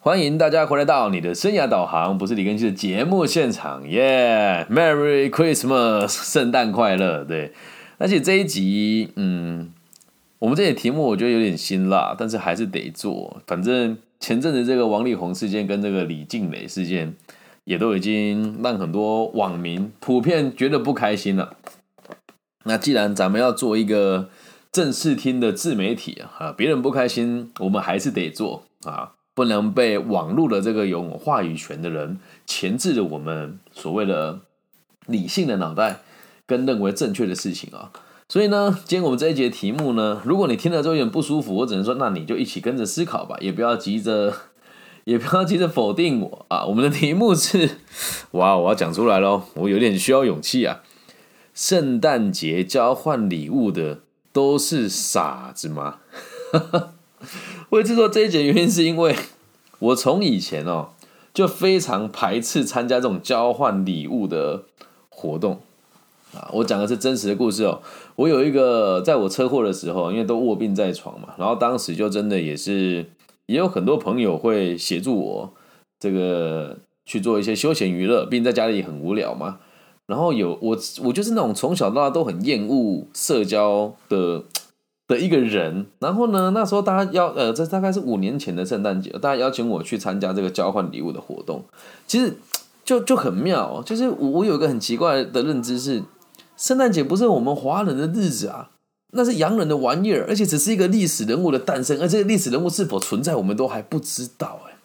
欢迎大家回来到你的生涯导航，不是李根熙的节目现场，耶！Merry Christmas，圣诞快乐。对，而且这一集，嗯，我们这些题目我觉得有点辛辣，但是还是得做。反正前阵子这个王力宏事件跟这个李静蕾事件，也都已经让很多网民普遍觉得不开心了。那既然咱们要做一个正式听的自媒体啊，别人不开心，我们还是得做啊。不能被网络的这个有话语权的人钳制了我们所谓的理性的脑袋跟认为正确的事情啊！所以呢，今天我们这一节题目呢，如果你听了之后有点不舒服，我只能说，那你就一起跟着思考吧，也不要急着，也不要急着否定我啊！我们的题目是，哇，我要讲出来喽，我有点需要勇气啊！圣诞节交换礼物的都是傻子吗？为制作这一节原因是因为我从以前哦就非常排斥参加这种交换礼物的活动啊！我讲的是真实的故事哦。我有一个在我车祸的时候，因为都卧病在床嘛，然后当时就真的也是也有很多朋友会协助我这个去做一些休闲娱乐，并在家里很无聊嘛。然后有我我就是那种从小到大都很厌恶社交的。的一个人，然后呢，那时候大家邀呃，这大概是五年前的圣诞节，大家邀请我去参加这个交换礼物的活动，其实就就很妙，就是我有一个很奇怪的认知是，圣诞节不是我们华人的日子啊，那是洋人的玩意儿，而且只是一个历史人物的诞生，而这个历史人物是否存在，我们都还不知道，哎，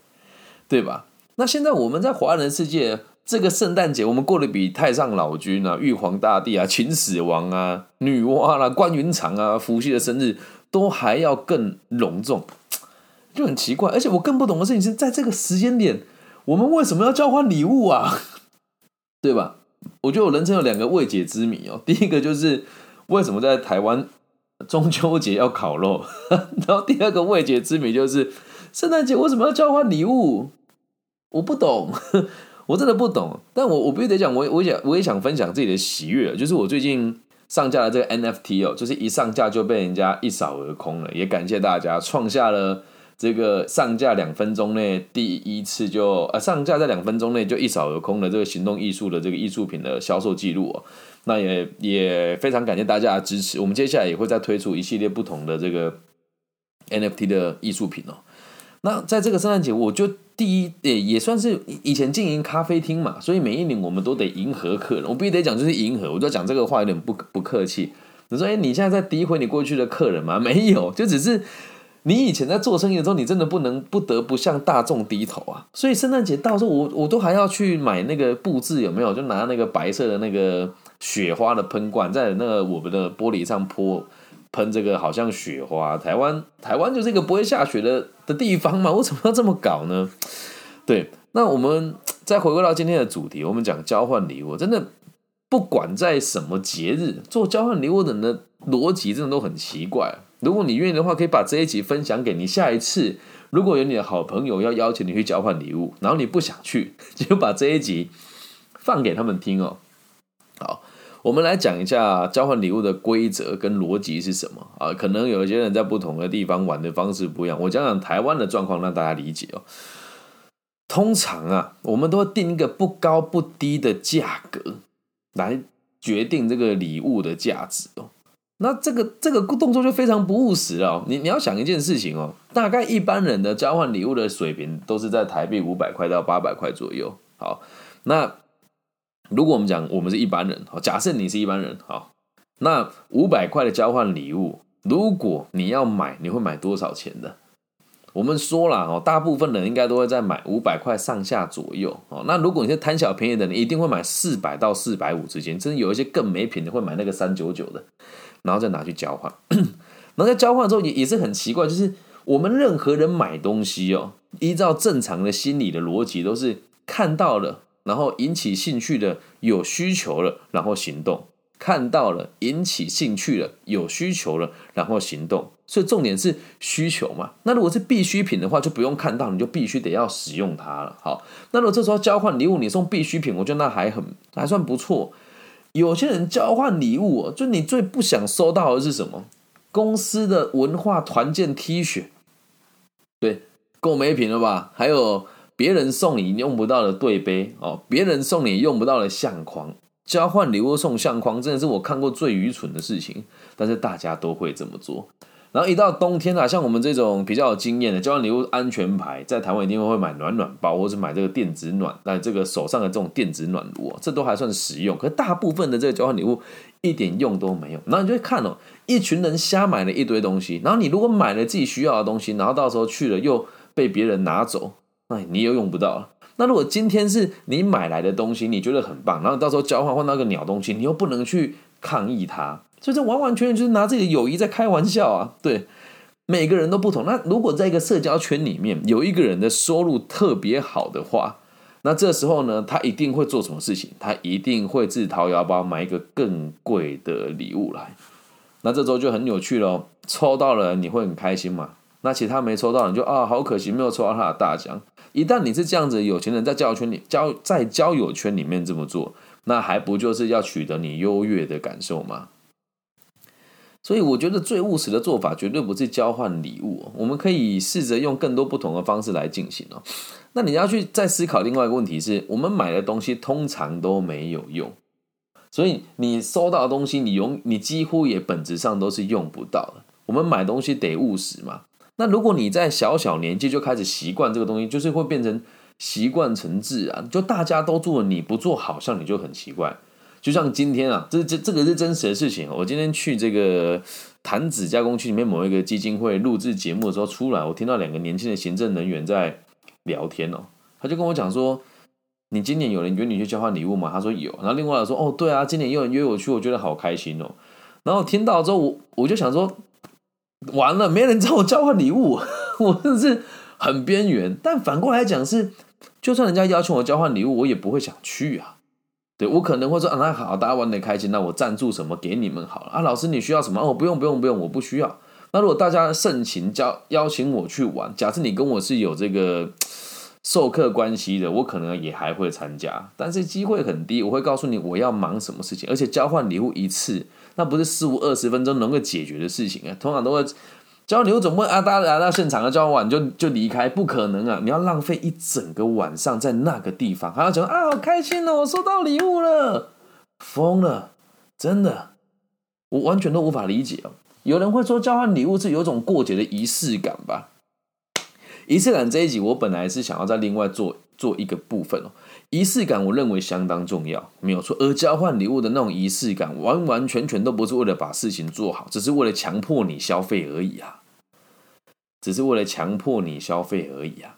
对吧？那现在我们在华人世界。这个圣诞节我们过得比太上老君啊、玉皇大帝啊、秦始皇啊、女娲啦、关云长啊、伏羲的生日都还要更隆重，就很奇怪。而且我更不懂的事情是在这个时间点，我们为什么要交换礼物啊？对吧？我觉得我人生有两个未解之谜哦。第一个就是为什么在台湾中秋节要烤肉，然后第二个未解之谜就是圣诞节为什么要交换礼物？我不懂。我真的不懂，但我我必须得讲，我我想我也想分享自己的喜悦，就是我最近上架的这个 NFT 哦，就是一上架就被人家一扫而空了，也感谢大家创下了这个上架两分钟内第一次就呃上架在两分钟内就一扫而空的这个行动艺术的这个艺术品的销售记录哦，那也也非常感谢大家的支持，我们接下来也会再推出一系列不同的这个 NFT 的艺术品哦。那在这个圣诞节，我就第一也也算是以前经营咖啡厅嘛，所以每一年我们都得迎合客人。我必须得讲，就是迎合。我就讲这个话有点不不客气。你说，哎，你现在在诋毁你过去的客人吗？没有，就只是你以前在做生意的时候，你真的不能不得不向大众低头啊。所以圣诞节到时候，我我都还要去买那个布置，有没有？就拿那个白色的那个雪花的喷罐，在那个我们的玻璃上泼。喷这个好像雪花，台湾台湾就是一个不会下雪的的地方嘛，为什么要这么搞呢？对，那我们再回归到今天的主题，我们讲交换礼物，真的不管在什么节日做交换礼物的人的逻辑真的都很奇怪。如果你愿意的话，可以把这一集分享给你下一次，如果有你的好朋友要邀请你去交换礼物，然后你不想去，就把这一集放给他们听哦。我们来讲一下交换礼物的规则跟逻辑是什么啊？可能有一些人在不同的地方玩的方式不一样。我讲讲台湾的状况，让大家理解哦。通常啊，我们都会定一个不高不低的价格来决定这个礼物的价值哦。那这个这个动作就非常不务实了。你你要想一件事情哦，大概一般人的交换礼物的水平都是在台币五百块到八百块左右。好，那。如果我们讲我们是一般人，好，假设你是一般人，好，那五百块的交换礼物，如果你要买，你会买多少钱的？我们说了哦，大部分人应该都会在买五百块上下左右哦。那如果你是贪小便宜的，你一定会买四百到四百五之间，甚至有一些更没品的会买那个三九九的，然后再拿去交换。然后在交换之后也也是很奇怪，就是我们任何人买东西哦，依照正常的心理的逻辑，都是看到了。然后引起兴趣的有需求了，然后行动看到了引起兴趣了有需求了，然后行动。所以重点是需求嘛。那如果是必需品的话，就不用看到你就必须得要使用它了。好，那如果这时候交换礼物，你送必需品，我觉得那还很还算不错。有些人交换礼物，就你最不想收到的是什么？公司的文化团建 T 恤，对。够没品了吧？还有别人送你用不到的对杯哦，别人送你用不到的相框，交换礼物送相框，真的是我看过最愚蠢的事情。但是大家都会这么做。然后一到冬天啊，像我们这种比较有经验的交换礼物安全牌，在台湾一定会买暖暖包，或是买这个电子暖，那这个手上的这种电子暖炉，这都还算实用。可大部分的这个交换礼物一点用都没有。然后你就会看哦，一群人瞎买了一堆东西，然后你如果买了自己需要的东西，然后到时候去了又被别人拿走，你又用不到。那如果今天是你买来的东西，你觉得很棒，然后到时候交换换到个鸟东西，你又不能去抗议它。所以这完完全全就是拿自己的友谊在开玩笑啊！对，每个人都不同。那如果在一个社交圈里面有一个人的收入特别好的话，那这时候呢，他一定会做什么事情？他一定会自掏腰包买一个更贵的礼物来。那这时候就很有趣喽，抽到了你会很开心嘛？那其他没抽到你就啊，好可惜，没有抽到他的大奖。一旦你是这样子有钱人，在交友圈里交在交友圈里面这么做，那还不就是要取得你优越的感受吗？所以我觉得最务实的做法绝对不是交换礼物，我们可以试着用更多不同的方式来进行哦。那你要去再思考另外一个问题是，我们买的东西通常都没有用，所以你收到的东西，你用你几乎也本质上都是用不到的。我们买东西得务实嘛。那如果你在小小年纪就开始习惯这个东西，就是会变成习惯成自然，就大家都做，你不做好像你就很奇怪。就像今天啊，这这这个是真实的事情。我今天去这个潭子加工区里面某一个基金会录制节目的时候出来，我听到两个年轻的行政人员在聊天哦。他就跟我讲说：“你今年有人约你去交换礼物吗？”他说有。然后另外说：“哦，对啊，今年有人约我去，我觉得好开心哦。”然后听到之后，我我就想说：“完了，没人找我交换礼物，我真的是很边缘。”但反过来讲是，就算人家邀请我交换礼物，我也不会想去啊。对我可能会说啊，那好，大家玩的开心，那我赞助什么给你们好了啊。老师你需要什么？哦，不用不用不用，我不需要。那如果大家盛情邀邀请我去玩，假设你跟我是有这个授课关系的，我可能也还会参加，但是机会很低。我会告诉你我要忙什么事情，而且交换礼物一次，那不是十五二十分钟能够解决的事情啊，通常都会。交换礼物总不会啊，大家来到现场啊，交换完就就离开，不可能啊！你要浪费一整个晚上在那个地方，还要讲啊，好开心哦，我收到礼物了，疯了，真的，我完全都无法理解哦。有人会说交换礼物是有种过节的仪式感吧？仪式感这一集，我本来是想要再另外做做一个部分哦。仪式感，我认为相当重要，没有错。而交换礼物的那种仪式感，完完全全都不是为了把事情做好，只是为了强迫你消费而已啊！只是为了强迫你消费而已啊！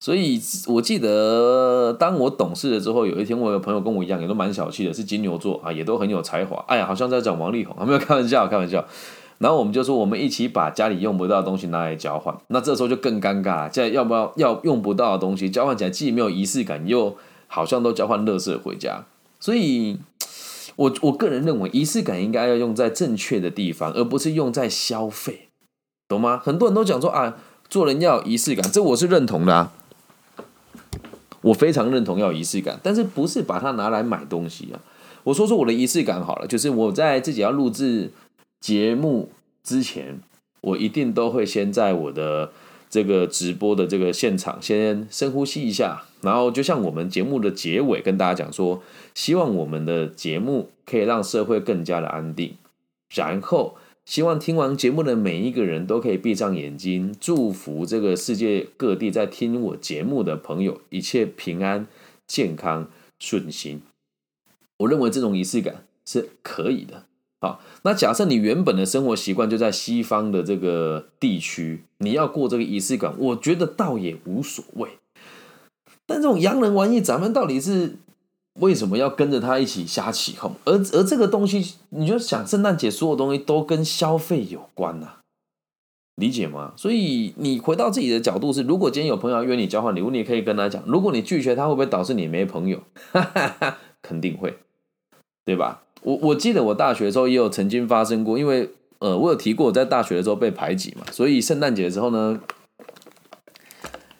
所以我记得，当我懂事了之后，有一天我有朋友跟我一样，也都蛮小气的，是金牛座啊，也都很有才华。哎呀，好像在讲王力宏，没有开玩笑，开玩笑。然后我们就说，我们一起把家里用不到的东西拿来交换。那这时候就更尴尬，现在要不要要用不到的东西交换起来，既没有仪式感，又好像都交换乐色回家，所以，我我个人认为仪式感应该要用在正确的地方，而不是用在消费，懂吗？很多人都讲说啊，做人要有仪式感，这我是认同的啊，我非常认同要有仪式感，但是不是把它拿来买东西啊？我说说我的仪式感好了，就是我在自己要录制节目之前，我一定都会先在我的。这个直播的这个现场，先深呼吸一下，然后就像我们节目的结尾跟大家讲说，希望我们的节目可以让社会更加的安定，然后希望听完节目的每一个人都可以闭上眼睛，祝福这个世界各地在听我节目的朋友一切平安、健康、顺心。我认为这种仪式感是可以的。好，那假设你原本的生活习惯就在西方的这个地区，你要过这个仪式感，我觉得倒也无所谓。但这种洋人玩意，咱们到底是为什么要跟着他一起瞎起哄？而而这个东西，你就想圣诞节所有东西都跟消费有关呐，理解吗？所以你回到自己的角度是，如果今天有朋友约你交换礼物，你也可以跟他讲，如果你拒绝他，会不会导致你没朋友？哈哈哈肯定会，对吧？我我记得我大学的时候也有曾经发生过，因为呃，我有提过我在大学的时候被排挤嘛，所以圣诞节的时候呢，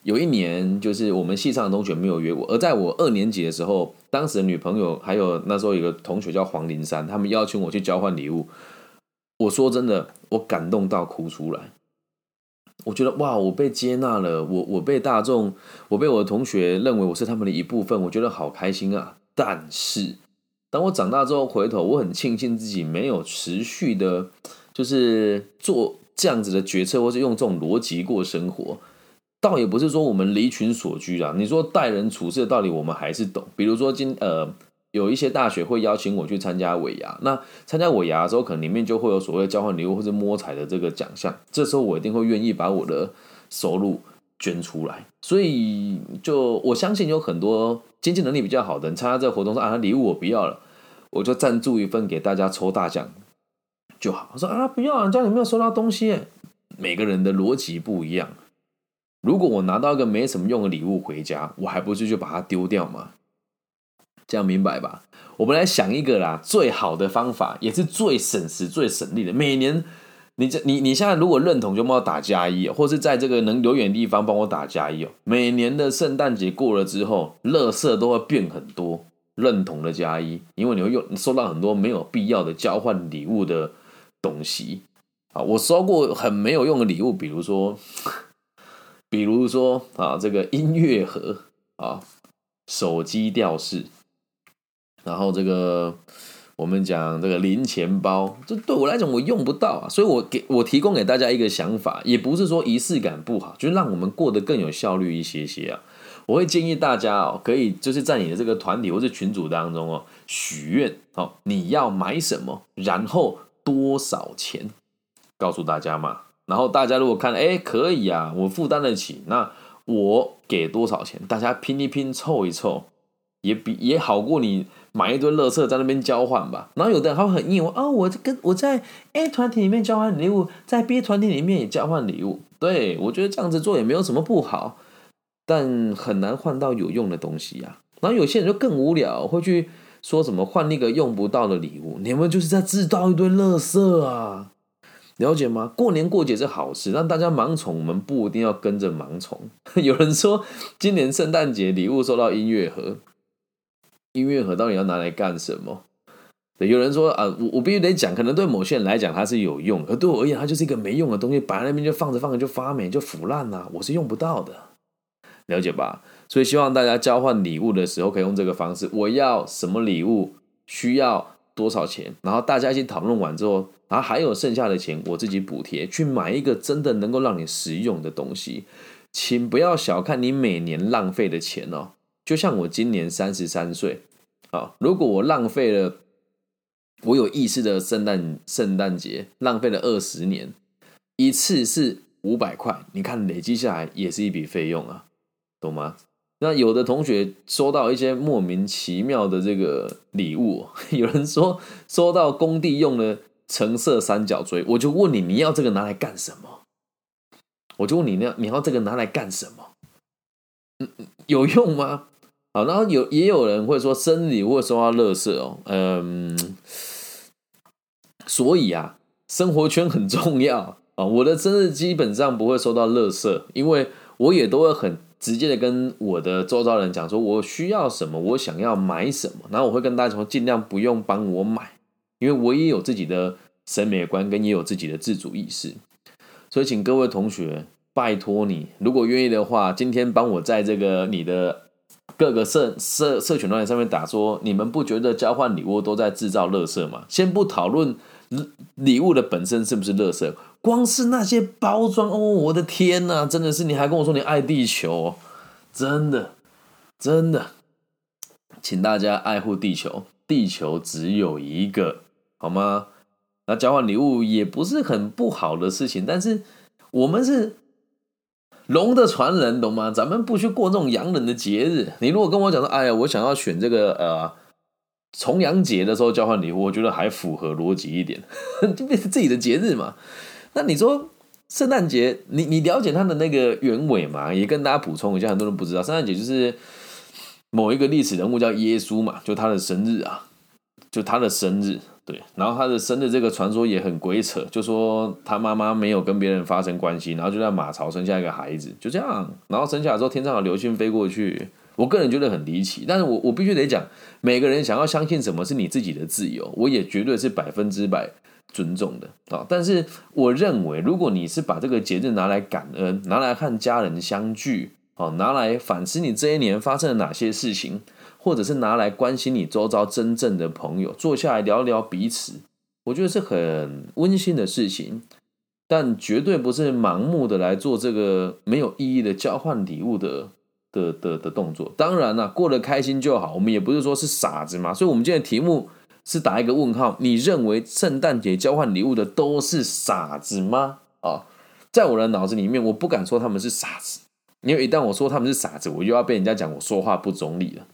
有一年就是我们系上的同学没有约我，而在我二年级的时候，当时的女朋友还有那时候有个同学叫黄林山，他们邀请我去交换礼物，我说真的，我感动到哭出来，我觉得哇，我被接纳了，我我被大众，我被我的同学认为我是他们的一部分，我觉得好开心啊。但是，当我长大之后回头，我很庆幸自己没有持续的，就是做这样子的决策，或是用这种逻辑过生活。倒也不是说我们离群所居啊。你说待人处事的道理，我们还是懂。比如说今呃。有一些大学会邀请我去参加尾牙，那参加尾牙的时候，可能里面就会有所谓交换礼物或者摸彩的这个奖项，这时候我一定会愿意把我的收入捐出来。所以，就我相信有很多经济能力比较好的人参加这个活动，说啊礼物我不要了，我就赞助一份给大家抽大奖就好。我说啊不要，啊家里没有收到东西。每个人的逻辑不一样。如果我拿到一个没什么用的礼物回家，我还不是就把它丢掉吗？这样明白吧？我们来想一个啦，最好的方法也是最省时、最省力的。每年，你这你你现在如果认同，就帮我打加一，或是在这个能留远地方帮我打加一哦。每年的圣诞节过了之后，乐色都会变很多。认同的加一，因为你会用收到很多没有必要的交换礼物的东西啊。我收过很没有用的礼物，比如说，比如说啊，这个音乐盒啊，手机吊饰。然后这个我们讲这个零钱包，这对我来讲我用不到啊，所以我给我提供给大家一个想法，也不是说仪式感不好，就是让我们过得更有效率一些些啊。我会建议大家哦，可以就是在你的这个团体或者群组当中哦，许愿哦，你要买什么，然后多少钱，告诉大家嘛。然后大家如果看哎可以啊，我负担得起，那我给多少钱，大家拼一拼凑一凑，也比也好过你。买一堆乐色在那边交换吧，然后有的人还会很硬，我哦，我跟我在 A 团体里面交换礼物，在 B 团体里面也交换礼物。对我觉得这样子做也没有什么不好，但很难换到有用的东西呀。然后有些人就更无聊，会去说什么换那个用不到的礼物，你们就是在制造一堆乐色啊，了解吗？过年过节是好事，让大家盲从，我们不一定要跟着盲从。有人说今年圣诞节礼物收到音乐盒。音乐盒到底要拿来干什么？有人说啊，我我必须得讲，可能对某些人来讲它是有用，而对我而言，它就是一个没用的东西，摆在那边就放着放着就发霉就腐烂了，我是用不到的，了解吧？所以希望大家交换礼物的时候可以用这个方式，我要什么礼物，需要多少钱，然后大家一起讨论完之后，然后还有剩下的钱，我自己补贴去买一个真的能够让你实用的东西，请不要小看你每年浪费的钱哦。就像我今年三十三岁，啊，如果我浪费了我有意识的圣诞圣诞节，浪费了二十年，一次是五百块，你看累积下来也是一笔费用啊，懂吗？那有的同学收到一些莫名其妙的这个礼物，有人说收到工地用的橙色三角锥，我就问你，你要这个拿来干什么？我就问你，你要你要这个拿来干什么？嗯，有用吗？好，然后有也有人会说生日礼物收到乐色哦，嗯，所以啊，生活圈很重要啊。我的生日基本上不会收到乐色，因为我也都会很直接的跟我的周遭人讲说，我需要什么，我想要买什么，然后我会跟大家说，尽量不用帮我买，因为我也有自己的审美观，跟也有自己的自主意识。所以，请各位同学拜托你，如果愿意的话，今天帮我在这个你的。各个社社社群端上面打说，你们不觉得交换礼物都在制造垃圾吗？先不讨论礼物的本身是不是垃圾，光是那些包装哦，我的天呐，真的是你还跟我说你爱地球，真的真的，请大家爱护地球，地球只有一个，好吗？那交换礼物也不是很不好的事情，但是我们是。龙的传人，懂吗？咱们不去过这种洋人的节日。你如果跟我讲说，哎呀，我想要选这个呃重阳节的时候交换礼物，我觉得还符合逻辑一点，就变成自己的节日嘛。那你说圣诞节，你你了解它的那个原委嘛？也跟大家补充一下，很多人不知道，圣诞节就是某一个历史人物叫耶稣嘛，就他的生日啊，就他的生日。对，然后他的生的这个传说也很鬼扯，就说他妈妈没有跟别人发生关系，然后就在马槽生下一个孩子，就这样，然后生下来之后天上有流星飞过去，我个人觉得很离奇，但是我我必须得讲，每个人想要相信什么是你自己的自由，我也绝对是百分之百尊重的啊。但是我认为，如果你是把这个节日拿来感恩，拿来和家人相聚，哦，拿来反思你这一年发生了哪些事情，或者是拿来关心你周遭真正的朋友，坐下来聊聊彼此，我觉得是很温馨的事情。但绝对不是盲目的来做这个没有意义的交换礼物的的的的动作。当然了，过得开心就好。我们也不是说是傻子嘛。所以，我们今天题目是打一个问号：你认为圣诞节交换礼物的都是傻子吗？啊，在我的脑子里面，我不敢说他们是傻子，因为一旦我说他们是傻子，我又要被人家讲我说话不中立了。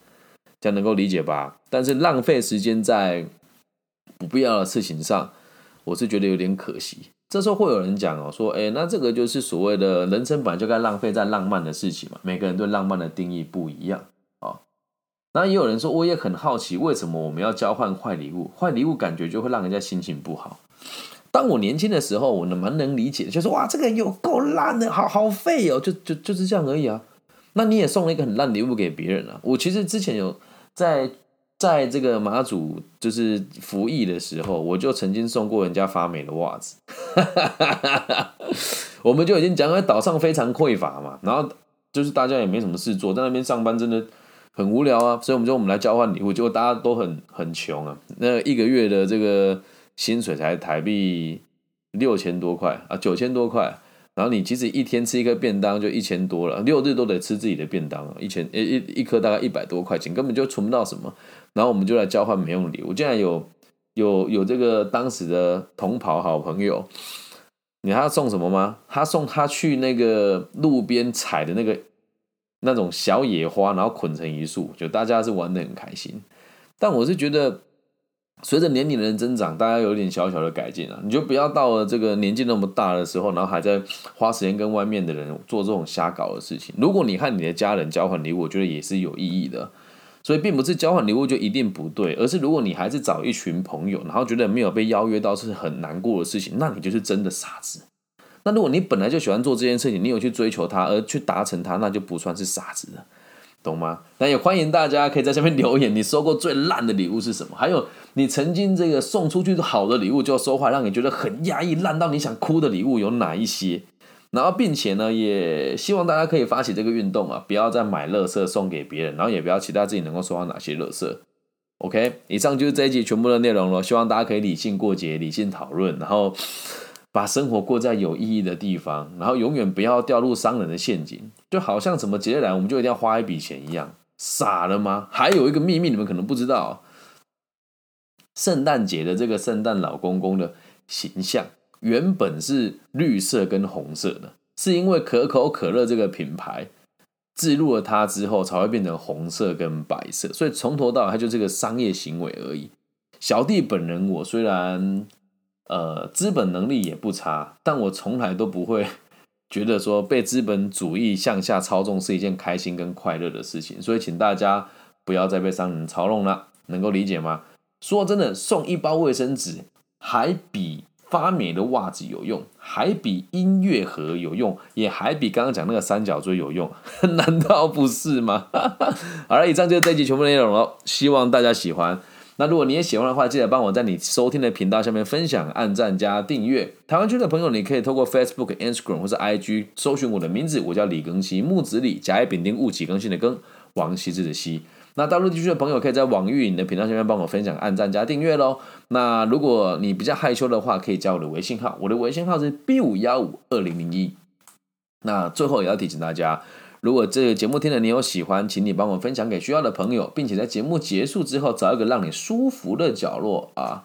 这样能够理解吧？但是浪费时间在不必要的事情上，我是觉得有点可惜。这时候会有人讲哦，说，哎，那这个就是所谓的人生本来就该浪费在浪漫的事情嘛。每个人对浪漫的定义不一样啊。那也有人说，我也很好奇，为什么我们要交换坏礼物？坏礼物感觉就会让人家心情不好。当我年轻的时候，我能蛮能理解，就是哇，这个有够烂的，好好废哦，就就就是这样而已啊。那你也送了一个很烂礼物给别人啊。我其实之前有在。在这个马祖就是服役的时候，我就曾经送过人家发霉的袜子。我们就已经讲，了岛上非常匮乏嘛，然后就是大家也没什么事做，在那边上班真的很无聊啊，所以我们就我们来交换礼物，结果大家都很很穷啊，那一个月的这个薪水才台币六千多块啊，九千多块。然后你其实一天吃一个便当就一千多了，六日都得吃自己的便当，一千一一一颗大概一百多块钱，根本就存不到什么。然后我们就来交换没用礼物。竟然有有有这个当时的同袍好朋友，你他送什么吗？他送他去那个路边采的那个那种小野花，然后捆成一束，就大家是玩的很开心。但我是觉得。随着年龄的增长，大家有点小小的改进啊，你就不要到了这个年纪那么大的时候，然后还在花时间跟外面的人做这种瞎搞的事情。如果你和你的家人交换礼物，我觉得也是有意义的。所以并不是交换礼物就一定不对，而是如果你还是找一群朋友，然后觉得没有被邀约到是很难过的事情，那你就是真的傻子。那如果你本来就喜欢做这件事情，你有去追求它而去达成它，那就不算是傻子了。懂吗？那也欢迎大家可以在下面留言，你收过最烂的礼物是什么？还有你曾经这个送出去好的礼物就收坏，让你觉得很压抑、烂到你想哭的礼物有哪一些？然后，并且呢，也希望大家可以发起这个运动啊，不要再买乐色送给别人，然后也不要期待自己能够收到哪些乐色。OK，以上就是这一集全部的内容了。希望大家可以理性过节，理性讨论，然后。把生活过在有意义的地方，然后永远不要掉入商人的陷阱，就好像什么节日来我们就一定要花一笔钱一样，傻了吗？还有一个秘密你们可能不知道，圣诞节的这个圣诞老公公的形象原本是绿色跟红色的，是因为可口可乐这个品牌置入了它之后才会变成红色跟白色，所以从头到尾它就是个商业行为而已。小弟本人我虽然。呃，资本能力也不差，但我从来都不会 觉得说被资本主义向下操纵是一件开心跟快乐的事情，所以请大家不要再被商人操弄了，能够理解吗？说真的，送一包卫生纸还比发霉的袜子有用，还比音乐盒有用，也还比刚刚讲那个三角锥有用，难道不是吗？好了，以上就是这集全部内容了，希望大家喜欢。那如果你也喜欢的话，记得帮我在你收听的频道下面分享、按赞加订阅。台湾区的朋友，你可以透过 Facebook、Instagram 或是 IG 搜寻我的名字，我叫李更新，木子李，甲乙丙丁戊己更新的更，王羲之的羲。那大陆地区的朋友，可以在网易云的频道下面帮我分享、按赞加订阅喽。那如果你比较害羞的话，可以加我的微信号，我的微信号是 B 五幺五二零零一。那最后也要提醒大家。如果这个节目听了你有喜欢，请你帮我分享给需要的朋友，并且在节目结束之后找一个让你舒服的角落啊，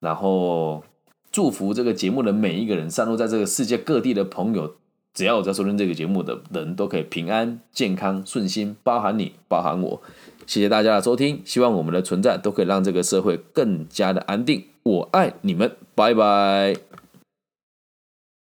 然后祝福这个节目的每一个人，散落在这个世界各地的朋友，只要我在收听这个节目的人都可以平安、健康、顺心，包含你，包含我。谢谢大家的收听，希望我们的存在都可以让这个社会更加的安定。我爱你们，拜拜。